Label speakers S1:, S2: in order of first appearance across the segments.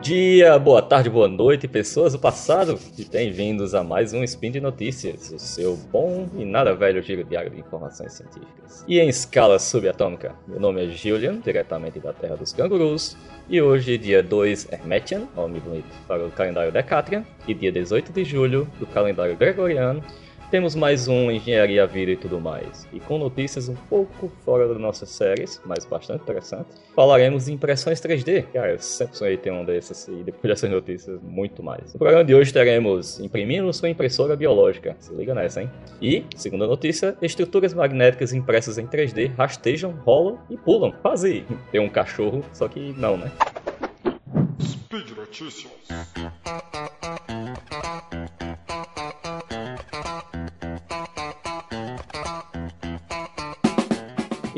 S1: dia, boa tarde, boa noite, pessoas do passado, e bem-vindos a mais um Spin de Notícias, o seu bom e nada velho giro diário de informações científicas. E em escala subatômica, meu nome é Julian, diretamente da Terra dos Cangurus, e hoje, dia 2 Hermetian, nome bonito para o calendário Decatrian, e dia 18 de julho do calendário Gregoriano, temos mais um Engenharia Vida e tudo mais. E com notícias um pouco fora das nossas séries, mas bastante interessantes. Falaremos de impressões 3D. Cara, eu sempre sonhei ter um desses e depois dessas notícias, muito mais. No programa de hoje teremos imprimindo sua impressora biológica. Se liga nessa, hein? E, segunda notícia, estruturas magnéticas impressas em 3D rastejam, rolam e pulam. Quase tem um cachorro, só que não, né? Speed Notícias.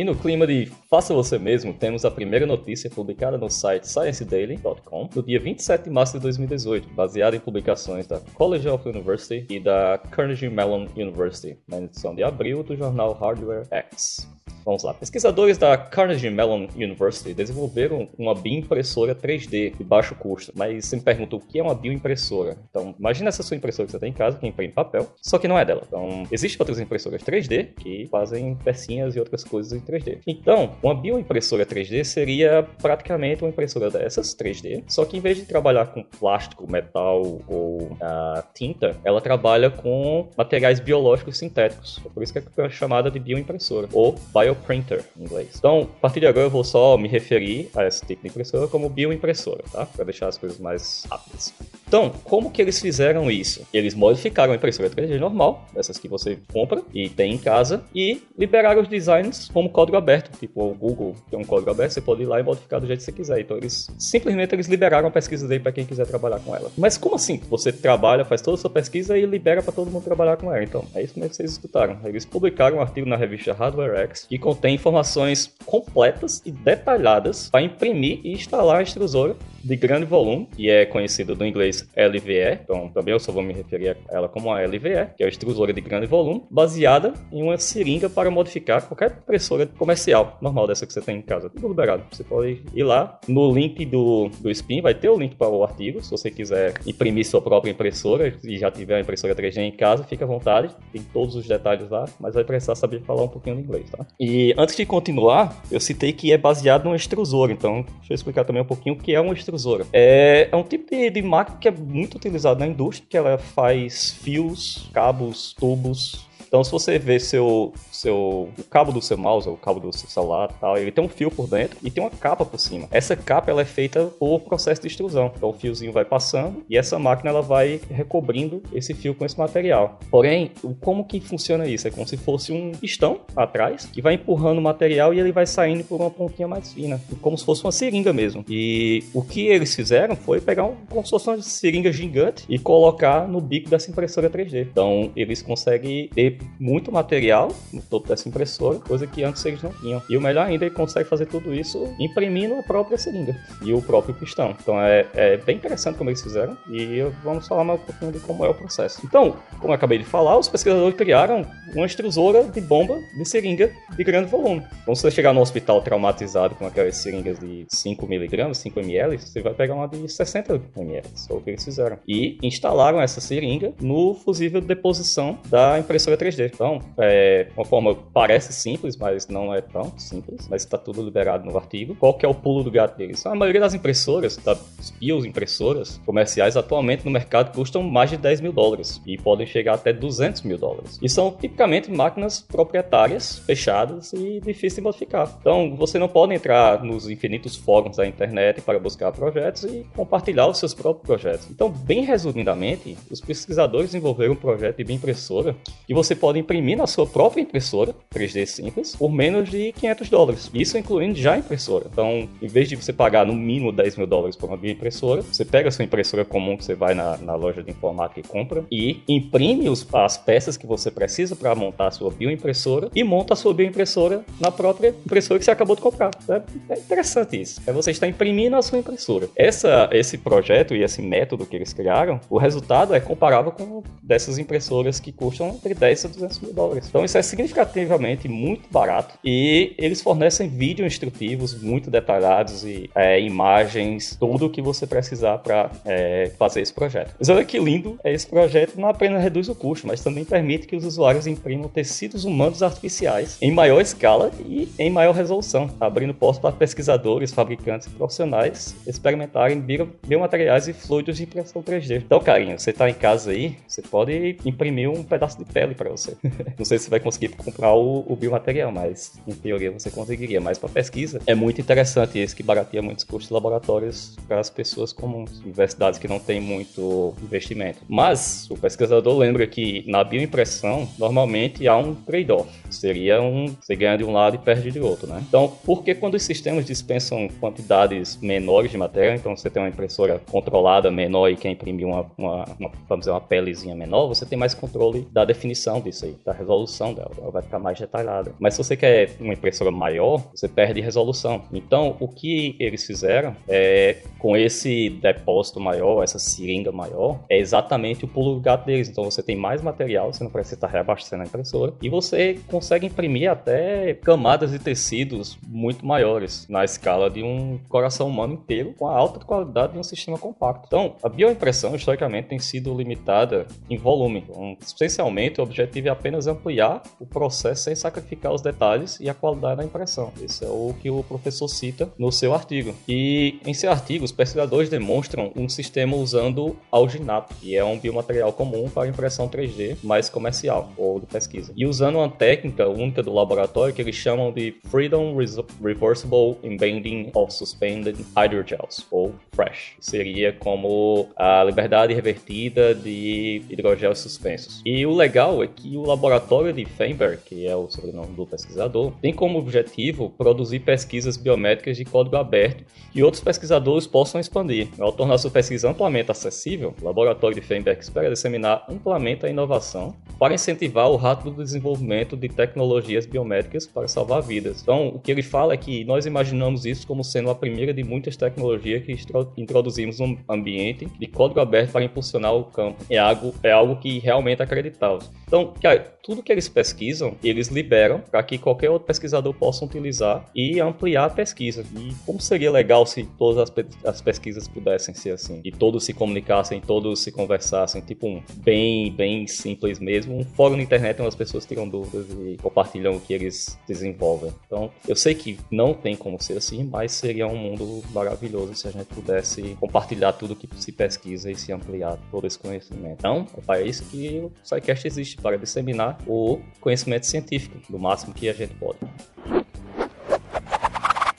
S1: E no clima de faça você mesmo, temos a primeira notícia publicada no site sciencedaily.com no dia 27 de março de 2018, baseada em publicações da College of University e da Carnegie Mellon University, na edição de abril do jornal Hardware X. Vamos lá. Pesquisadores da Carnegie Mellon University desenvolveram uma bioimpressora 3D de baixo custo. Mas você me pergunta o que é uma bioimpressora? Então, imagina essa sua impressora que você tem em casa, que imprime papel, só que não é dela. Então, existem outras impressoras 3D que fazem pecinhas e outras coisas em 3D. Então, uma bioimpressora 3D seria praticamente uma impressora dessas 3D, só que em vez de trabalhar com plástico, metal ou uh, tinta, ela trabalha com materiais biológicos sintéticos. É por isso que é chamada de bioimpressora ou bio bioprinter em inglês. Então, a partir de agora eu vou só me referir a esse tipo de impressora como bioimpressora, tá? Para deixar as coisas mais rápidas. Então, como que eles fizeram isso? Eles modificaram a impressora 3D normal, essas que você compra e tem em casa, e liberaram os designs como código aberto, tipo o Google tem um código aberto, você pode ir lá e modificar do jeito que você quiser. Então, eles simplesmente eles liberaram a pesquisa aí para quem quiser trabalhar com ela. Mas como assim? Você trabalha, faz toda a sua pesquisa e libera para todo mundo trabalhar com ela. Então, é isso mesmo que vocês escutaram. Eles publicaram um artigo na revista Hardware X que contém informações completas e detalhadas para imprimir e instalar a extrusora de grande volume, e é conhecida do inglês LVE, então também eu só vou me referir a ela como a LVE, que é a extrusora de grande volume, baseada em uma seringa para modificar qualquer impressora comercial normal dessa que você tem em casa. Tudo liberado. Você pode ir lá no link do, do Spin, vai ter o link para o artigo, se você quiser imprimir sua própria impressora e já tiver a impressora 3D em casa, fica à vontade, tem todos os detalhes lá, mas vai precisar saber falar um pouquinho de inglês, tá? E antes de continuar, eu citei que é baseado numa extrusora, então deixa eu explicar também um pouquinho o que é uma extrusora. É, é um tipo de, de máquina que é muito utilizado na indústria, que ela faz fios, cabos, tubos, então, se você vê seu, seu o cabo do seu mouse, o cabo do seu celular tal, ele tem um fio por dentro e tem uma capa por cima. Essa capa ela é feita por processo de extrusão. Então, o fiozinho vai passando e essa máquina ela vai recobrindo esse fio com esse material. Porém, como que funciona isso? É como se fosse um pistão atrás que vai empurrando o material e ele vai saindo por uma pontinha mais fina, como se fosse uma seringa mesmo. E o que eles fizeram foi pegar um, como se fosse uma seringa gigante e colocar no bico dessa impressora 3D. Então, eles conseguem ter muito material no topo dessa impressora, coisa que antes eles não tinham. E o melhor ainda, ele consegue fazer tudo isso imprimindo a própria seringa e o próprio pistão. Então é, é bem interessante como eles fizeram e vamos falar mais um pouquinho de como é o processo. Então, como eu acabei de falar, os pesquisadores criaram uma extrusora de bomba de seringa de grande volume. Então, se você chegar no hospital traumatizado com aquelas seringas de 5 mg, 5 ml, você vai pegar uma de 60 ml. Foi o que eles fizeram. E instalaram essa seringa no fusível de deposição da impressora 3D 3D. Então, é uma forma parece simples, mas não é tão simples, mas está tudo liberado no artigo. Qual que é o pulo do gato deles? A maioria das impressoras, das BIOS impressoras comerciais atualmente no mercado custam mais de 10 mil dólares e podem chegar até 200 mil dólares. E são tipicamente máquinas proprietárias, fechadas e difíceis de modificar. Então, você não pode entrar nos infinitos fóruns da internet para buscar projetos e compartilhar os seus próprios projetos. Então, bem resumidamente, os pesquisadores desenvolveram um projeto de impressora que você pode imprimir na sua própria impressora 3D simples por menos de 500 dólares. Isso incluindo já a impressora. Então, em vez de você pagar no mínimo 10 mil dólares por uma bioimpressora, você pega a sua impressora comum que você vai na, na loja de informática e compra e imprime os, as peças que você precisa para montar a sua bioimpressora e monta a sua bioimpressora na própria impressora que você acabou de comprar. É, é interessante isso. É você estar imprimindo a sua impressora. Essa, esse projeto e esse método que eles criaram, o resultado é comparável com dessas impressoras que custam entre 10 a 200 mil dólares. Então isso é significativamente muito barato e eles fornecem vídeos instrutivos muito detalhados e é, imagens, tudo o que você precisar para é, fazer esse projeto. Mas olha que lindo esse projeto, não apenas reduz o custo, mas também permite que os usuários imprimam tecidos humanos artificiais em maior escala e em maior resolução, abrindo portas para pesquisadores, fabricantes e profissionais experimentarem biomateriais e fluidos de impressão 3D. Então, carinho, você está em casa aí, você pode imprimir um pedaço de pele para você. Não sei se vai conseguir comprar o, o, biomaterial, mas em teoria você conseguiria. Mas para pesquisa é muito interessante esse que barateia muitos custos laboratórios para as pessoas comuns, universidades que não têm muito investimento. Mas o pesquisador lembra que na bioimpressão normalmente há um trade-off. Seria um você ganha de um lado e perde de outro, né? Então, porque quando os sistemas dispensam quantidades menores de matéria, então você tem uma impressora controlada menor e quer imprimir uma, uma, uma vamos dizer, uma pelezinha menor, você tem mais controle da definição disso aí, da resolução dela. Ela vai ficar mais detalhada. Mas se você quer uma impressora maior, você perde resolução. Então, o que eles fizeram é, com esse depósito maior, essa seringa maior, é exatamente o pulo do gato deles. Então, você tem mais material, você não precisa estar reabastecendo a impressora, e você consegue imprimir até camadas de tecidos muito maiores na escala de um coração humano inteiro, com a alta qualidade de um sistema compacto. Então, a bioimpressão, historicamente, tem sido limitada em volume. Então, essencialmente, o objetivo é apenas ampliar o processo sem sacrificar os detalhes e a qualidade da impressão. Esse é o que o professor cita no seu artigo. E em seu artigo, os pesquisadores demonstram um sistema usando alginato, que é um biomaterial comum para impressão 3D mais comercial ou de pesquisa. E usando uma técnica única do laboratório que eles chamam de Freedom Reversible Embedding of Suspended Hydrogels, ou FRESH. Seria como a liberdade revertida de hidrogéis suspensos. E o legal é que o laboratório de Feinberg, que é o sobrenome do pesquisador, tem como objetivo produzir pesquisas biométricas de código aberto e outros pesquisadores possam expandir. Ao tornar sua pesquisa amplamente acessível, o laboratório de Feinberg espera disseminar amplamente a inovação para incentivar o rápido desenvolvimento de tecnologias biométricas para salvar vidas. Então, o que ele fala é que nós imaginamos isso como sendo a primeira de muitas tecnologias que introduzimos um ambiente de código aberto para impulsionar o campo. É algo, é algo que realmente acreditamos. Então, cara, tudo que eles pesquisam, eles liberam para que qualquer outro pesquisador possa utilizar e ampliar a pesquisa. E como seria legal se todas as, pe as pesquisas pudessem ser assim? E todos se comunicassem, todos se conversassem, tipo um bem, bem simples mesmo. Um fórum na internet onde as pessoas tiram dúvidas e compartilham o que eles desenvolvem. Então, eu sei que não tem como ser assim, mas seria um mundo maravilhoso se a gente pudesse compartilhar tudo que se pesquisa e se ampliar todo esse conhecimento. Então, é para isso que o SciCast existe, para disseminar o conhecimento científico, do máximo que a gente pode.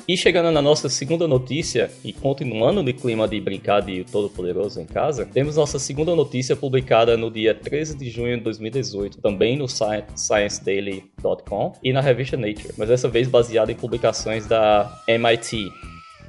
S1: E chegando na nossa segunda notícia, e continuando no clima de brincar de Todo-Poderoso em casa, temos nossa segunda notícia publicada no dia 13 de junho de 2018, também no site ScienceDaily.com e na revista Nature, mas dessa vez baseada em publicações da MIT,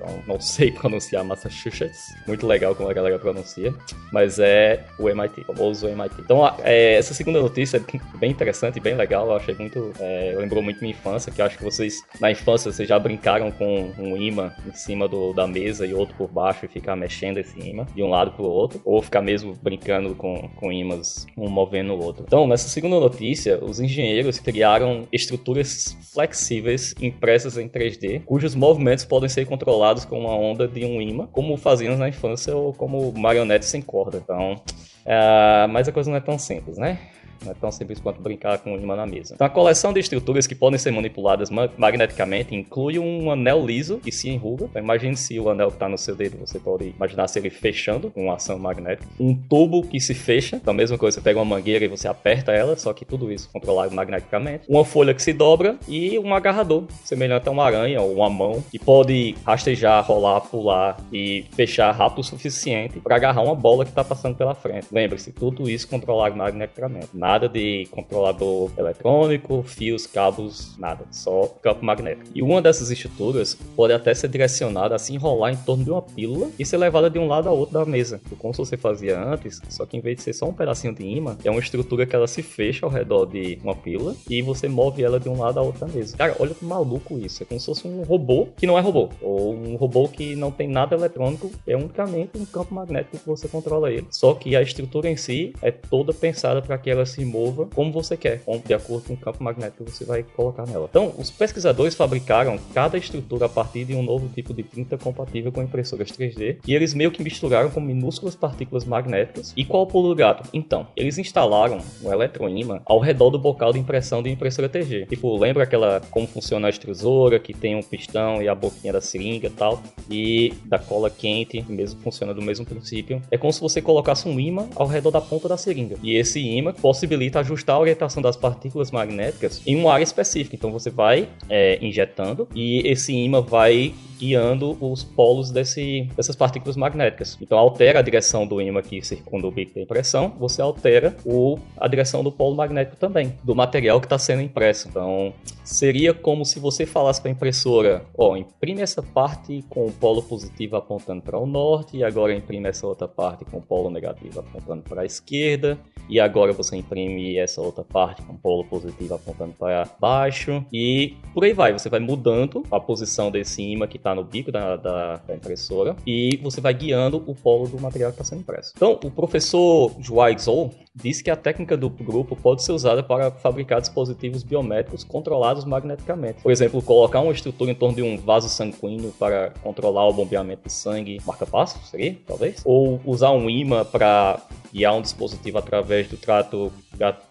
S1: então não sei pronunciar Massachusetts, muito legal como a galera pronuncia, mas é o MIT, o famoso MIT. Então é, essa segunda notícia é bem interessante, bem legal, eu achei muito, é, lembrou muito minha infância, que eu acho que vocês, na infância, vocês já brincaram com um imã em cima do, da mesa e outro por baixo e ficar mexendo esse imã de um lado pro outro, ou ficar mesmo brincando com, com imãs, um movendo o outro. Então, nessa segunda notícia, os engenheiros criaram estruturas flexíveis impressas em 3D, cujos movimentos podem ser controlados com uma onda de um imã, como fazíamos na infância ou como marionetes sem corda. Então, uh, mas a coisa não é tão simples, né? Não é tão simples quanto brincar com imã na mesa. Então, a coleção de estruturas que podem ser manipuladas magneticamente inclui um anel liso que se enruga. Então, imagine se o anel que está no seu dedo, você pode imaginar se ele fechando com ação magnética. Um tubo que se fecha, então a mesma coisa, você pega uma mangueira e você aperta ela, só que tudo isso controlado magneticamente. Uma folha que se dobra e um agarrador, semelhante a uma aranha ou uma mão, que pode rastejar, rolar, pular e fechar rápido o suficiente para agarrar uma bola que está passando pela frente. Lembre-se, tudo isso controlado magneticamente. Nada de controlador eletrônico, fios, cabos, nada, só campo magnético. E uma dessas estruturas pode até ser direcionada a se enrolar em torno de uma pílula e ser levada de um lado ao outro da mesa, como você fazia antes, só que em vez de ser só um pedacinho de imã, é uma estrutura que ela se fecha ao redor de uma pílula e você move ela de um lado ao outro da mesa. Cara, olha que maluco isso, é como se fosse um robô que não é robô, ou um robô que não tem nada eletrônico, é unicamente um campo magnético que você controla ele. Só que a estrutura em si é toda pensada para que ela se mova como você quer, de acordo com o campo magnético que você vai colocar nela. Então, os pesquisadores fabricaram cada estrutura a partir de um novo tipo de tinta compatível com impressoras 3D e eles meio que misturaram com minúsculas partículas magnéticas. E qual o pulo do gato? Então, eles instalaram um eletroímã ao redor do bocal de impressão de impressora TG. Tipo, lembra aquela como funciona a extrusora, que tem um pistão e a boquinha da seringa e tal, e da cola quente, mesmo funciona do mesmo princípio. É como se você colocasse um imã ao redor da ponta da seringa. E esse imã possibilita ajustar a orientação das partículas magnéticas em uma área específica. Então você vai é, injetando e esse imã vai guiando os polos desse, dessas partículas magnéticas. Então altera a direção do ímã que circunda o bico da impressão, você altera o, a direção do polo magnético também, do material que está sendo impresso. Então seria como se você falasse para a impressora, ó, oh, imprime essa parte com o polo positivo apontando para o norte e agora imprime essa outra parte com o polo negativo apontando para a esquerda e agora você imprime essa outra parte com polo positivo apontando para baixo e por aí vai, você vai mudando a posição desse ímã que está no bico da, da, da, impressora e você vai guiando o polo do material que está sendo impresso. Então, o professor Joai Zhou disse que a técnica do grupo pode ser usada para fabricar dispositivos biométricos controlados magneticamente. Por exemplo, colocar uma estrutura em torno de um vaso sanguíneo para controlar o bombeamento de sangue, marca-passo, seria, talvez? Ou usar um imã para guiar um dispositivo através do trato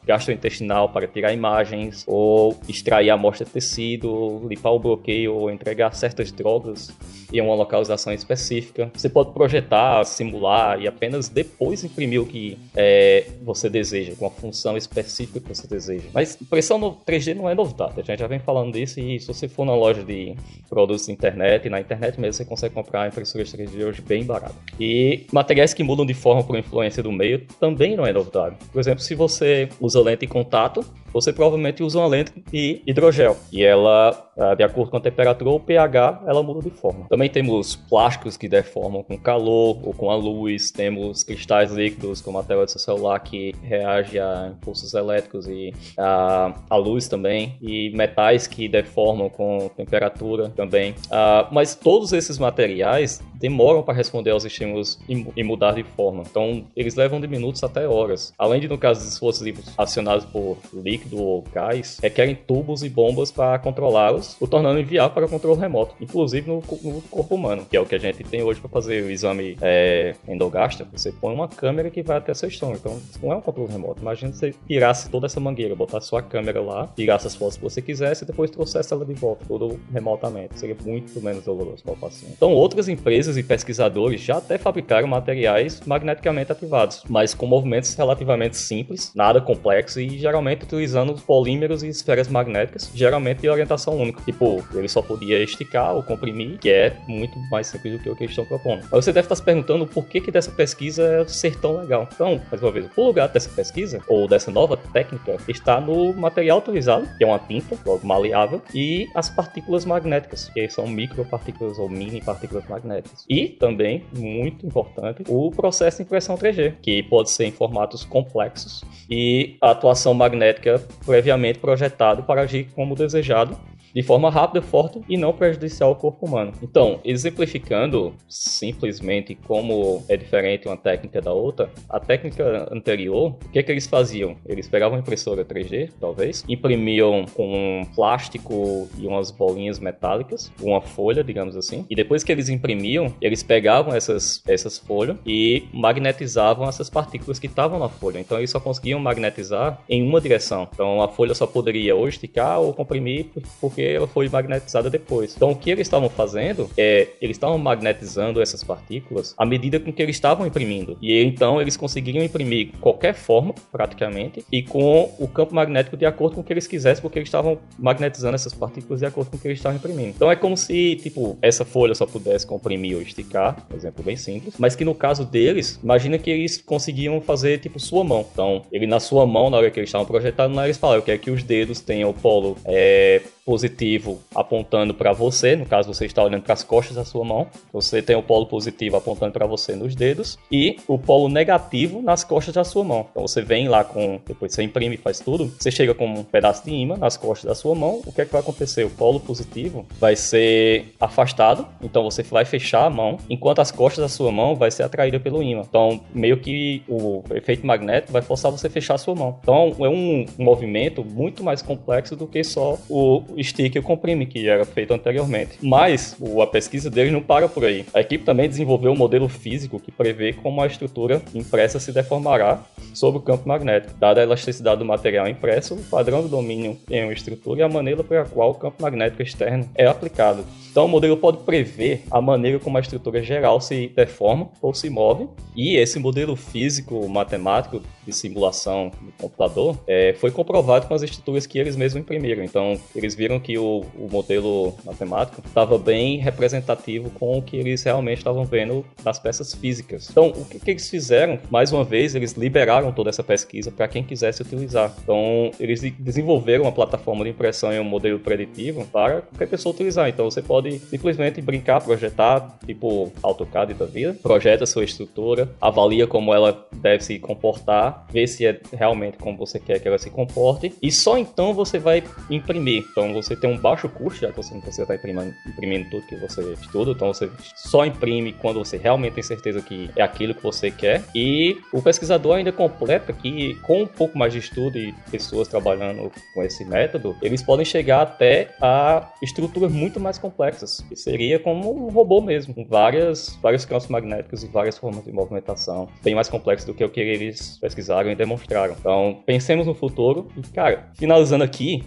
S1: gastrointestinal para tirar imagens, ou extrair amostra de tecido, limpar o bloqueio, ou entregar certas drogas em uma localização específica. Você pode projetar, simular e apenas depois imprimir o que é, você deseja, com a função específica que você deseja. Mas impressão no 3D não é novidade, a gente já vem falando disso e se você for na loja de produtos de internet, na internet mesmo você consegue comprar impressoras 3D hoje bem barato. E materiais que mudam de forma por influência do meio também não é novidade. Por exemplo, se você usa lente em contato, você provavelmente usa uma lente de hidrogel e ela, ah, de acordo com a temperatura ou pH, ela muda de forma. Também temos plásticos que deformam com calor ou com a luz, temos cristais líquidos como a tela do seu celular que reage a impulsos elétricos e a, a luz também, e metais que deformam com temperatura também. Uh, mas todos esses materiais demoram para responder aos estímulos e, e, mudar de forma. Então, eles levam de minutos até horas. Além de, no caso dos explosivos acionados por líquido, líquido ou gás requerem tubos e bombas para controlá-los, o tornando inviável para controle remoto, inclusive no, no, corpo humano, que é o que a gente tem hoje para fazer o exame é, endogástrico. Você põe uma câmera que vai até seu estômago, então não é um controle remoto. Imagina você tirasse toda essa mangueira, botar sua câmera lá, tirasse as fotos que você quisesse e depois trouxesse ela de volta, tudo remotamente. Seria muito menos doloroso para o paciente. Então, outras empresas e pesquisadores já até fabricaram materiais magneticamente ativados, mas com movimentos relativamente simples, nada complexo e geralmente utilizando utilizando polímeros e esferas magnéticas, geralmente de orientação única. Tipo, ele só podia esticar ou comprimir, que é muito mais simples do que o que eles estão propondo. Mas você deve estar se perguntando por que, que dessa pesquisa ser tão legal. Então, mais uma vez, o lugar dessa pesquisa, ou dessa nova técnica, está no material utilizado, que é uma tinta, logo maleável, e as partículas magnéticas, que são micropartículas ou mini partículas magnéticas. E também, muito importante, o processo de impressão 3D, que pode ser em formatos complexos e a atuação magnética previamente projetado para agir como desejado de forma rápida, forte e não prejudicial ao corpo humano. Então, exemplificando simplesmente como é diferente uma técnica da outra, a técnica anterior, o que, é que eles faziam? Eles pegavam uma impressora 3D, talvez, imprimiam com um plástico e umas bolinhas metálicas, uma folha, digamos assim, e depois que eles imprimiam, eles pegavam essas, essas folhas e magnetizavam essas partículas que estavam na folha. Então, eles só conseguiam magnetizar em uma direção. Então, a folha só poderia ou esticar ou comprimir porque porque ela foi magnetizada depois. Então o que eles estavam fazendo é, eles estavam magnetizando essas partículas à medida com que eles estavam imprimindo. E então eles conseguiriam imprimir qualquer forma, praticamente, e com o campo magnético de acordo com o que eles quisessem, porque eles estavam magnetizando essas partículas de acordo com o que eles estavam imprimindo. Então é como se, tipo, essa folha só pudesse comprimir ou esticar, um exemplo bem simples, mas que no caso deles, imagina que eles conseguiam fazer, tipo, sua mão. Então, ele na sua mão, na hora que eles estavam projetando, eles falaram, eu quero que os dedos tenham o polo é, positivo apontando para você, no caso você está olhando para as costas da sua mão, você tem o polo positivo apontando para você nos dedos e o polo negativo nas costas da sua mão. Então você vem lá com, depois você imprime faz tudo, você chega com um pedaço de imã nas costas da sua mão, o que é que vai acontecer? O polo positivo vai ser afastado, então você vai fechar a mão, enquanto as costas da sua mão vai ser atraída pelo imã. Então meio que o efeito magnético vai forçar você a fechar a sua mão. Então é um movimento muito mais complexo do que só o stick e comprime que era feito anteriormente. Mas a pesquisa deles não para por aí. A equipe também desenvolveu um modelo físico que prevê como a estrutura impressa se deformará sob o campo magnético. Dada a elasticidade do material impresso, o padrão do domínio em uma estrutura e a maneira pela qual o campo magnético externo é aplicado. Então, o modelo pode prever a maneira como a estrutura geral se deforma ou se move, e esse modelo físico matemático de simulação do computador é, foi comprovado com as estruturas que eles mesmos imprimiram. Então, eles viram que o, o modelo matemático estava bem representativo com o que eles realmente estavam vendo nas peças físicas. Então, o que, que eles fizeram? Mais uma vez, eles liberaram toda essa pesquisa para quem quisesse utilizar. Então, eles desenvolveram uma plataforma de impressão em um modelo preditivo para qualquer pessoa utilizar. Então, você pode simplesmente brincar, projetar, tipo AutoCAD da vida, projeta sua estrutura, avalia como ela deve se comportar, vê se é realmente como você quer que ela se comporte, e só então você vai imprimir. Então você tem um baixo custo, já que você não precisa estar imprimindo, imprimindo tudo que você estuda, então você só imprime quando você realmente tem certeza que é aquilo que você quer. E o pesquisador ainda completa que, com um pouco mais de estudo e pessoas trabalhando com esse método, eles podem chegar até a estruturas muito mais complexas complexas, que seria como um robô mesmo, com várias, vários campos magnéticos e várias formas de movimentação, bem mais complexo do que o que eles pesquisaram e demonstraram. Então, pensemos no futuro. E, cara, finalizando aqui,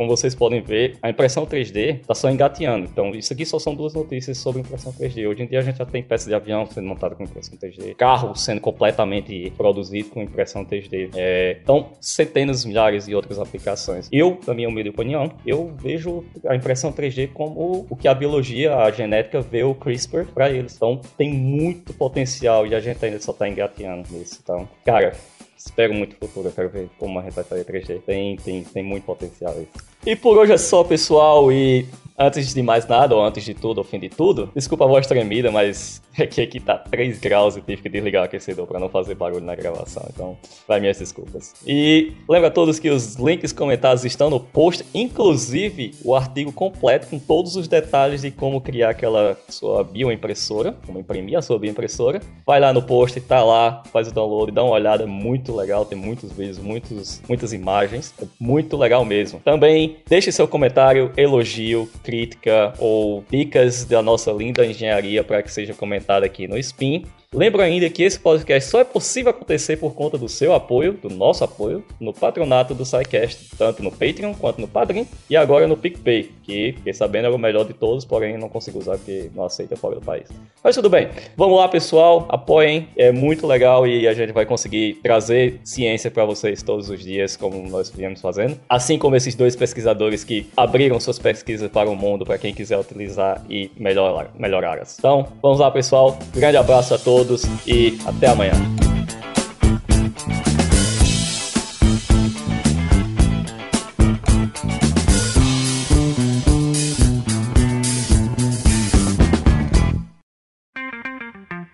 S1: como vocês podem ver, a impressão 3D está só engateando. Então, isso aqui só são duas notícias sobre impressão 3D. Hoje em dia a gente já tem peças de avião sendo montadas com impressão 3D, carro sendo completamente produzido com impressão 3D. É, então, centenas, milhares de outras aplicações. Eu, na minha humilde opinião, eu vejo a impressão 3D como o que a biologia, a genética vê o CRISPR para eles. Então, tem muito potencial e a gente ainda só está engateando nisso. Então, cara, espero muito futuro, eu quero ver como a gente vai fazer 3D. Tem, tem, tem muito potencial isso. E por hoje é só, pessoal, e Antes de mais nada, ou antes de tudo, ou fim de tudo, desculpa a voz tremida, mas é que aqui tá 3 graus e tive que desligar o aquecedor para não fazer barulho na gravação, então vai minhas desculpas. E lembra a todos que os links comentados estão no post, inclusive o artigo completo com todos os detalhes de como criar aquela sua bioimpressora, como imprimir a sua bioimpressora. Vai lá no post, tá lá, faz o download, dá uma olhada, muito legal, tem muitos vídeos, muitos, muitas imagens, é muito legal mesmo. Também deixe seu comentário, elogio, crítica ou dicas da nossa linda engenharia para que seja comentada aqui no Spin. Lembro ainda que esse podcast só é possível acontecer por conta do seu apoio, do nosso apoio, no patronato do SciCast, tanto no Patreon quanto no Padrim e agora no PicPay, que, fiquei sabendo, é o melhor de todos, porém não consigo usar porque não aceita fora do país. Mas tudo bem, vamos lá pessoal, apoiem, é muito legal e a gente vai conseguir trazer ciência para vocês todos os dias, como nós viemos fazendo. Assim como esses dois pesquisadores que abriram suas pesquisas para o mundo, para quem quiser utilizar e melhorar, melhorar. Então, vamos lá pessoal, grande abraço a todos todos e até amanhã.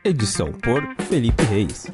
S2: Edição por Felipe Reis.